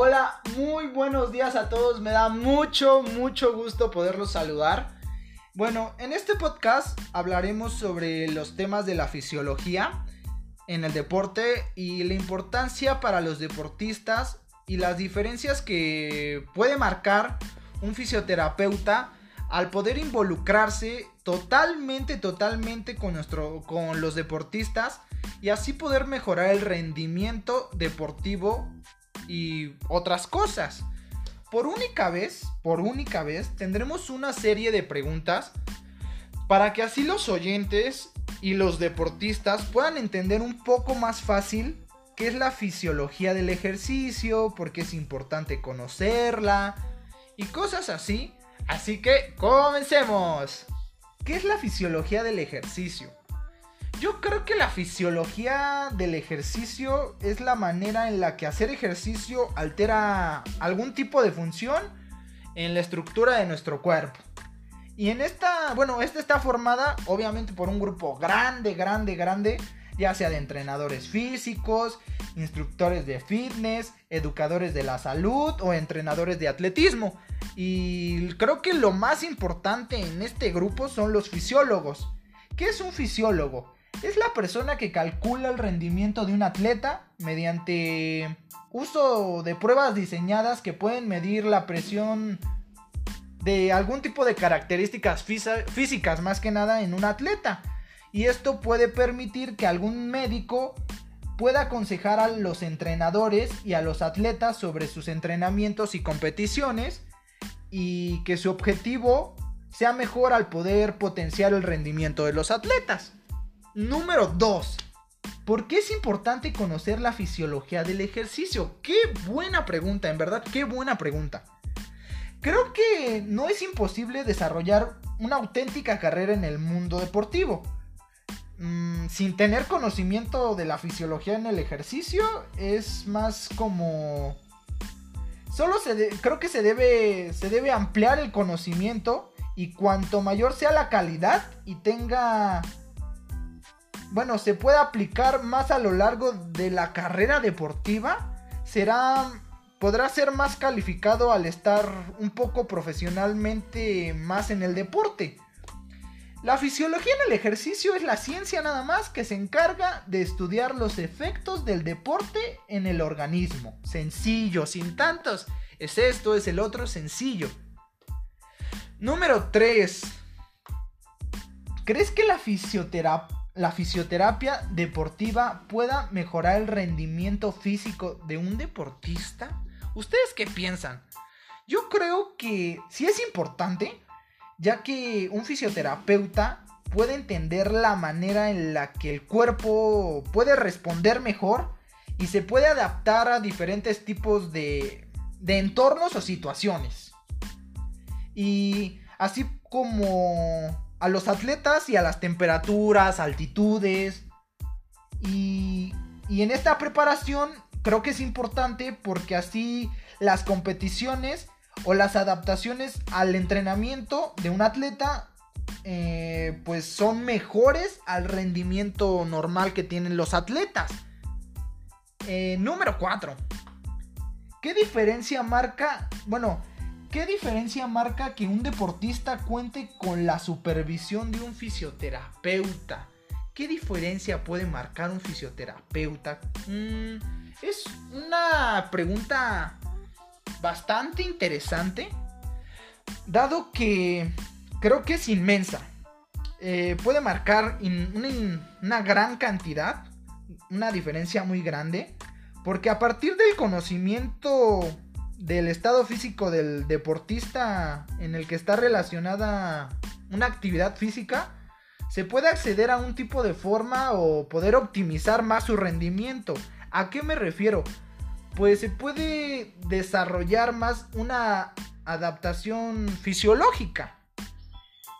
Hola, muy buenos días a todos. Me da mucho, mucho gusto poderlos saludar. Bueno, en este podcast hablaremos sobre los temas de la fisiología en el deporte y la importancia para los deportistas y las diferencias que puede marcar un fisioterapeuta al poder involucrarse totalmente, totalmente con, nuestro, con los deportistas y así poder mejorar el rendimiento deportivo y otras cosas. Por única vez, por única vez, tendremos una serie de preguntas para que así los oyentes y los deportistas puedan entender un poco más fácil qué es la fisiología del ejercicio, por qué es importante conocerla y cosas así. Así que comencemos. ¿Qué es la fisiología del ejercicio? Yo creo que la fisiología del ejercicio es la manera en la que hacer ejercicio altera algún tipo de función en la estructura de nuestro cuerpo. Y en esta, bueno, esta está formada obviamente por un grupo grande, grande, grande, ya sea de entrenadores físicos, instructores de fitness, educadores de la salud o entrenadores de atletismo. Y creo que lo más importante en este grupo son los fisiólogos. ¿Qué es un fisiólogo? Es la persona que calcula el rendimiento de un atleta mediante uso de pruebas diseñadas que pueden medir la presión de algún tipo de características físicas más que nada en un atleta. Y esto puede permitir que algún médico pueda aconsejar a los entrenadores y a los atletas sobre sus entrenamientos y competiciones y que su objetivo sea mejor al poder potenciar el rendimiento de los atletas. Número 2. ¿Por qué es importante conocer la fisiología del ejercicio? Qué buena pregunta, en verdad, qué buena pregunta. Creo que no es imposible desarrollar una auténtica carrera en el mundo deportivo. Mm, sin tener conocimiento de la fisiología en el ejercicio es más como... Solo se creo que se debe, se debe ampliar el conocimiento y cuanto mayor sea la calidad y tenga bueno, se puede aplicar más a lo largo de la carrera deportiva, será podrá ser más calificado al estar un poco profesionalmente más en el deporte. La fisiología en el ejercicio es la ciencia nada más que se encarga de estudiar los efectos del deporte en el organismo. Sencillo, sin tantos. Es esto, es el otro, sencillo. Número 3. ¿Crees que la fisioterapia la fisioterapia deportiva pueda mejorar el rendimiento físico de un deportista? ¿Ustedes qué piensan? Yo creo que sí es importante, ya que un fisioterapeuta puede entender la manera en la que el cuerpo puede responder mejor y se puede adaptar a diferentes tipos de, de entornos o situaciones. Y así como a los atletas y a las temperaturas, altitudes. Y, y en esta preparación creo que es importante porque así las competiciones o las adaptaciones al entrenamiento de un atleta eh, pues son mejores al rendimiento normal que tienen los atletas. Eh, número 4. ¿Qué diferencia marca? Bueno, ¿Qué diferencia marca que un deportista cuente con la supervisión de un fisioterapeuta? ¿Qué diferencia puede marcar un fisioterapeuta? Mm, es una pregunta bastante interesante, dado que creo que es inmensa. Eh, puede marcar una gran cantidad, una diferencia muy grande, porque a partir del conocimiento del estado físico del deportista en el que está relacionada una actividad física, se puede acceder a un tipo de forma o poder optimizar más su rendimiento. ¿A qué me refiero? Pues se puede desarrollar más una adaptación fisiológica.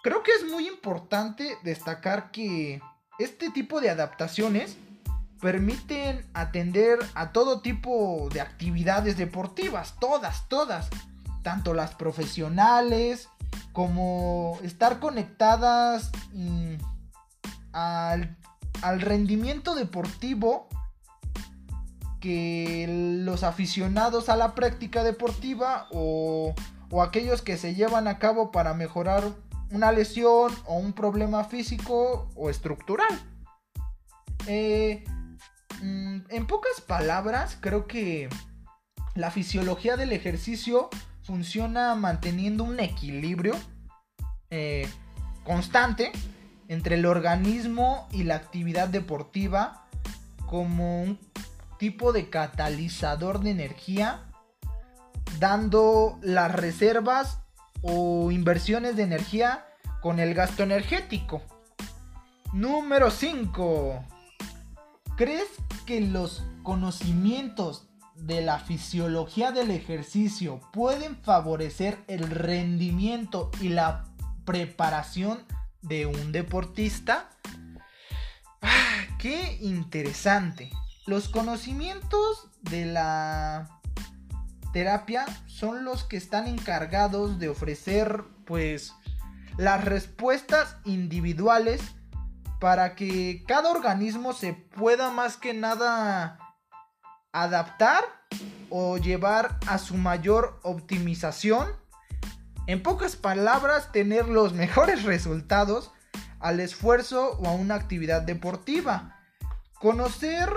Creo que es muy importante destacar que este tipo de adaptaciones permiten atender a todo tipo de actividades deportivas, todas, todas, tanto las profesionales como estar conectadas mm, al, rendimiento deportivo que los aficionados a la práctica deportiva o, o aquellos que se llevan a cabo para mejorar una lesión o un problema físico o estructural. Eh, en pocas palabras, creo que la fisiología del ejercicio funciona manteniendo un equilibrio eh, constante entre el organismo y la actividad deportiva como un tipo de catalizador de energía, dando las reservas o inversiones de energía con el gasto energético. Número 5. ¿Crees que los conocimientos de la fisiología del ejercicio pueden favorecer el rendimiento y la preparación de un deportista? Ah, ¡Qué interesante! Los conocimientos de la terapia son los que están encargados de ofrecer pues las respuestas individuales para que cada organismo se pueda más que nada adaptar o llevar a su mayor optimización. En pocas palabras, tener los mejores resultados al esfuerzo o a una actividad deportiva. Conocer,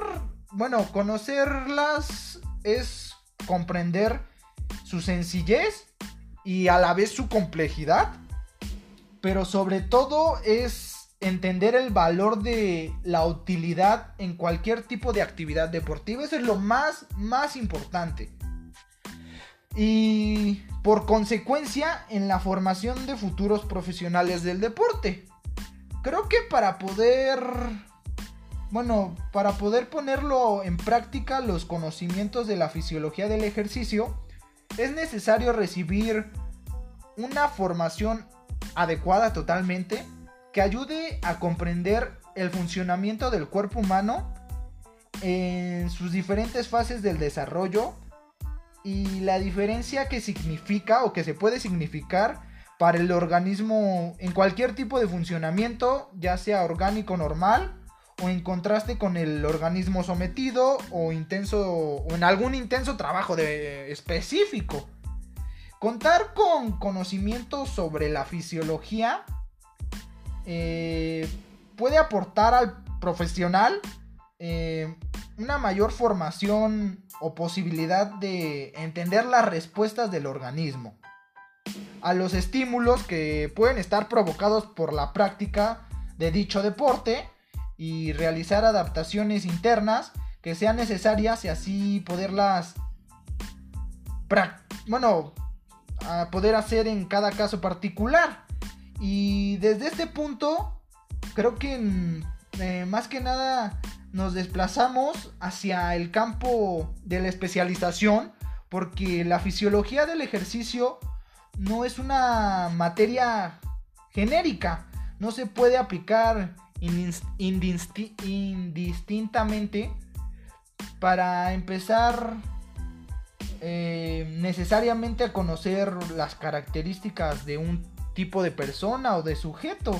bueno, conocerlas es comprender su sencillez y a la vez su complejidad. Pero sobre todo es entender el valor de la utilidad en cualquier tipo de actividad deportiva. Eso es lo más, más importante. Y por consecuencia en la formación de futuros profesionales del deporte. Creo que para poder, bueno, para poder ponerlo en práctica los conocimientos de la fisiología del ejercicio, es necesario recibir una formación adecuada totalmente que ayude a comprender el funcionamiento del cuerpo humano en sus diferentes fases del desarrollo y la diferencia que significa o que se puede significar para el organismo en cualquier tipo de funcionamiento, ya sea orgánico normal o en contraste con el organismo sometido o intenso o en algún intenso trabajo de, específico. Contar con conocimiento sobre la fisiología eh, puede aportar al profesional eh, una mayor formación o posibilidad de entender las respuestas del organismo a los estímulos que pueden estar provocados por la práctica de dicho deporte y realizar adaptaciones internas que sean necesarias y así poderlas bueno poder hacer en cada caso particular y desde este punto, creo que eh, más que nada nos desplazamos hacia el campo de la especialización, porque la fisiología del ejercicio no es una materia genérica, no se puede aplicar indistintamente para empezar eh, necesariamente a conocer las características de un tipo de persona o de sujeto.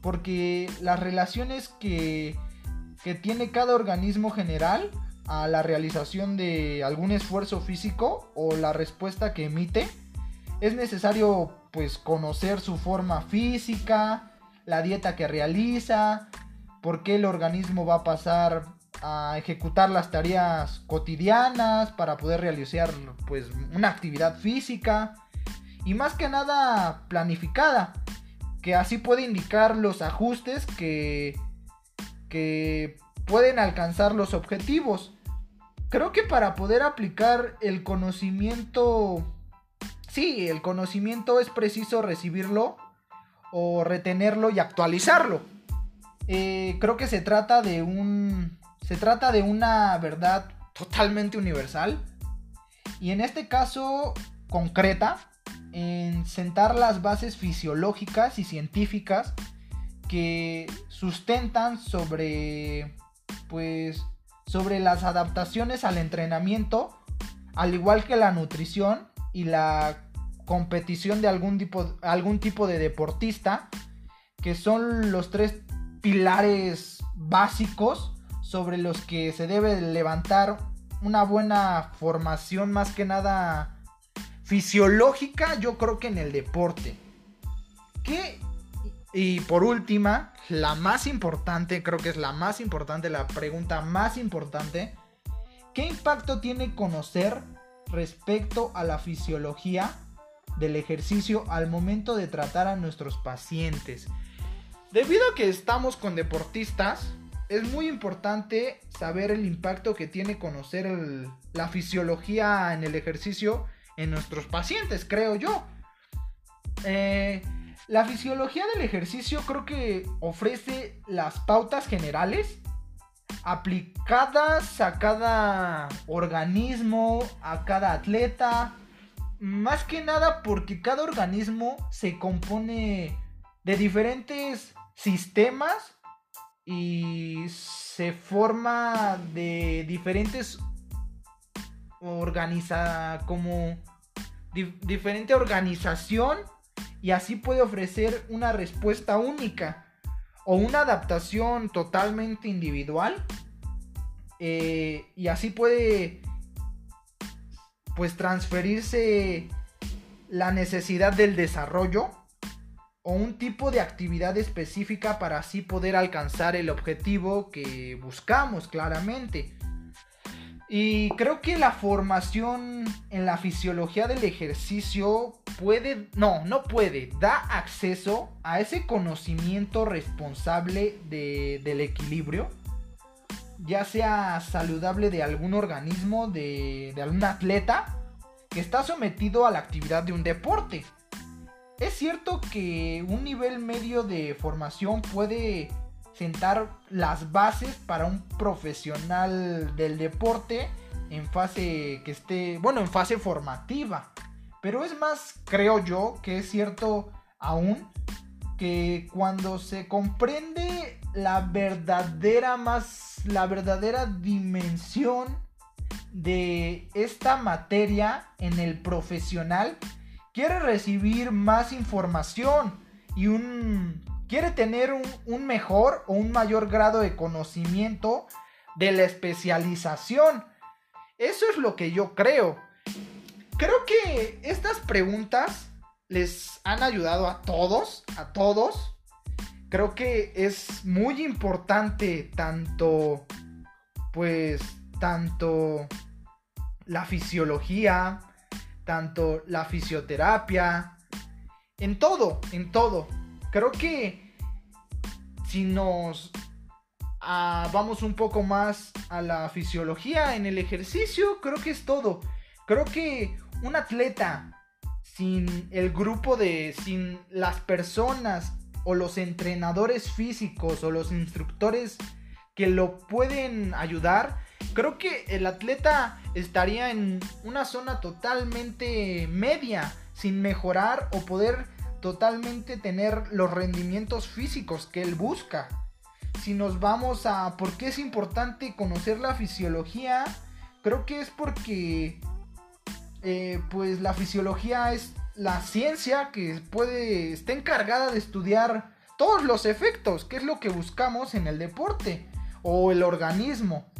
Porque las relaciones que, que tiene cada organismo general a la realización de algún esfuerzo físico o la respuesta que emite, es necesario pues conocer su forma física, la dieta que realiza, por qué el organismo va a pasar a ejecutar las tareas cotidianas para poder realizar pues una actividad física y más que nada planificada, que así puede indicar los ajustes que, que pueden alcanzar los objetivos. Creo que para poder aplicar el conocimiento, sí, el conocimiento es preciso recibirlo o retenerlo y actualizarlo. Eh, creo que se trata de un, se trata de una verdad totalmente universal y en este caso concreta en sentar las bases fisiológicas y científicas que sustentan sobre pues sobre las adaptaciones al entrenamiento al igual que la nutrición y la competición de algún tipo, algún tipo de deportista que son los tres pilares básicos sobre los que se debe levantar una buena formación más que nada fisiológica, yo creo que en el deporte. ¿Qué? Y por última, la más importante, creo que es la más importante, la pregunta más importante. ¿Qué impacto tiene conocer respecto a la fisiología del ejercicio al momento de tratar a nuestros pacientes? Debido a que estamos con deportistas, es muy importante saber el impacto que tiene conocer la fisiología en el ejercicio en nuestros pacientes, creo yo. Eh, la fisiología del ejercicio creo que ofrece las pautas generales aplicadas a cada organismo, a cada atleta. Más que nada porque cada organismo se compone de diferentes sistemas y se forma de diferentes organiza como diferente organización y así puede ofrecer una respuesta única o una adaptación totalmente individual eh, y así puede pues transferirse la necesidad del desarrollo o un tipo de actividad específica para así poder alcanzar el objetivo que buscamos claramente. Y creo que la formación en la fisiología del ejercicio puede, no, no puede, da acceso a ese conocimiento responsable del equilibrio, ya sea saludable de algún organismo, de, de algún atleta que está sometido a la actividad de un deporte. Es cierto que un nivel medio de formación puede sentar las bases para un profesional del deporte en fase que esté, bueno, en fase formativa. Pero es más, creo yo, que es cierto aún que cuando se comprende la verdadera más la verdadera dimensión de esta materia en el profesional quiere recibir más información y un quiere tener un, mejor o un mayor grado de conocimiento de la especialización. Eso es lo que yo creo. Creo que estas preguntas les han ayudado a todos, a todos. Creo que es muy importante tanto, pues, tanto la fisiología, tanto la fisioterapia, en todo, en todo. Creo que si nos ah, vamos un poco más a la fisiología en el ejercicio, creo que es todo. Creo que un atleta sin el grupo de, sin las personas o los entrenadores físicos o los instructores que lo pueden ayudar, creo que el atleta estaría en una zona totalmente media, sin mejorar o poder totalmente tener los rendimientos físicos que él busca. Si nos vamos a por qué es importante conocer la fisiología, creo que es porque eh, pues la fisiología es la ciencia que puede está encargada de estudiar todos los efectos, que es lo que buscamos en el deporte o el organismo.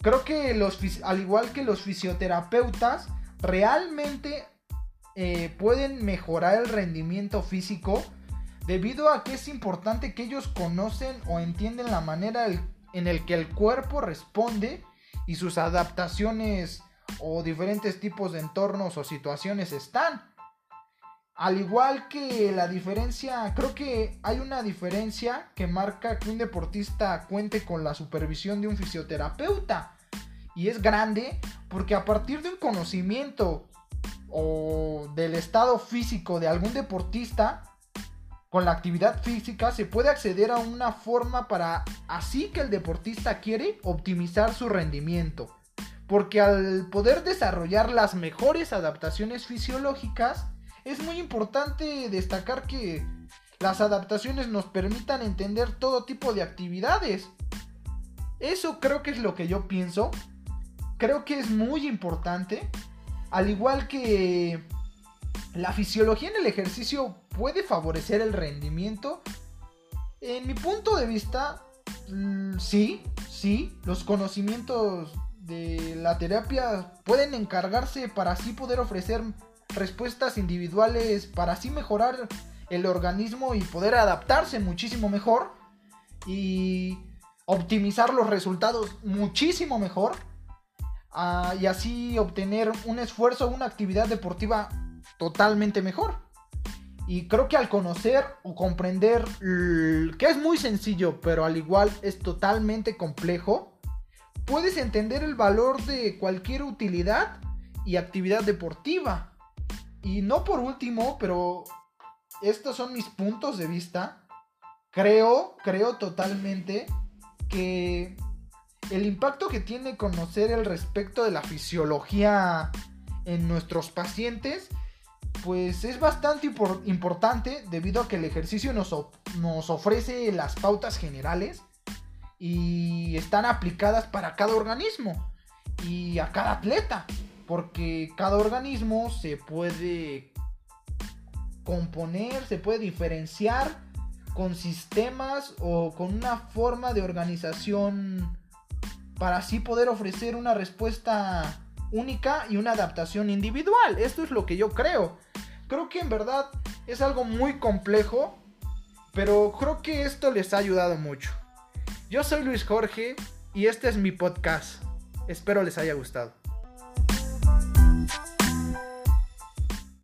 Creo que los, al igual que los fisioterapeutas, realmente eh, pueden mejorar el rendimiento físico debido a que es importante que ellos conocen o entienden la manera en el que el cuerpo responde y sus adaptaciones o diferentes tipos de entornos o situaciones están. Al igual que la diferencia, creo que hay una diferencia que marca que un deportista cuente con la supervisión de un fisioterapeuta. Y es grande porque a partir de un conocimiento o del estado físico de algún deportista, con la actividad física se puede acceder a una forma para, así que el deportista quiere, optimizar su rendimiento. Porque al poder desarrollar las mejores adaptaciones fisiológicas, es muy importante destacar que las adaptaciones nos permitan entender todo tipo de actividades. Eso creo que es lo que yo pienso. Creo que es muy importante. Al igual que la fisiología en el ejercicio puede favorecer el rendimiento. En mi punto de vista, mm, sí, sí, los conocimientos de la terapia pueden encargarse para así poder ofrecer respuestas individuales, para así mejorar el organismo y poder adaptarse muchísimo mejor y optimizar los resultados muchísimo mejor y así obtener un esfuerzo, una actividad deportiva totalmente mejor. Y creo que al conocer o comprender que es muy sencillo, pero al igual es totalmente complejo, puedes entender el valor de cualquier utilidad y actividad deportiva. Y no por último, pero estos son mis puntos de vista. Creo, creo totalmente que el impacto que tiene conocer el respecto de la fisiología en nuestros pacientes pues es bastante importante debido a que el ejercicio nos, nos ofrece las pautas generales y están aplicadas para cada organismo y a cada atleta, porque cada organismo se puede componer, se puede diferenciar con sistemas o con una forma de organización para así poder ofrecer una respuesta única y una adaptación individual. Esto es lo que yo creo. Creo que en verdad es algo muy complejo, pero creo que esto les ha ayudado mucho. Yo soy Luis Jorge y este es mi podcast. Espero les haya gustado.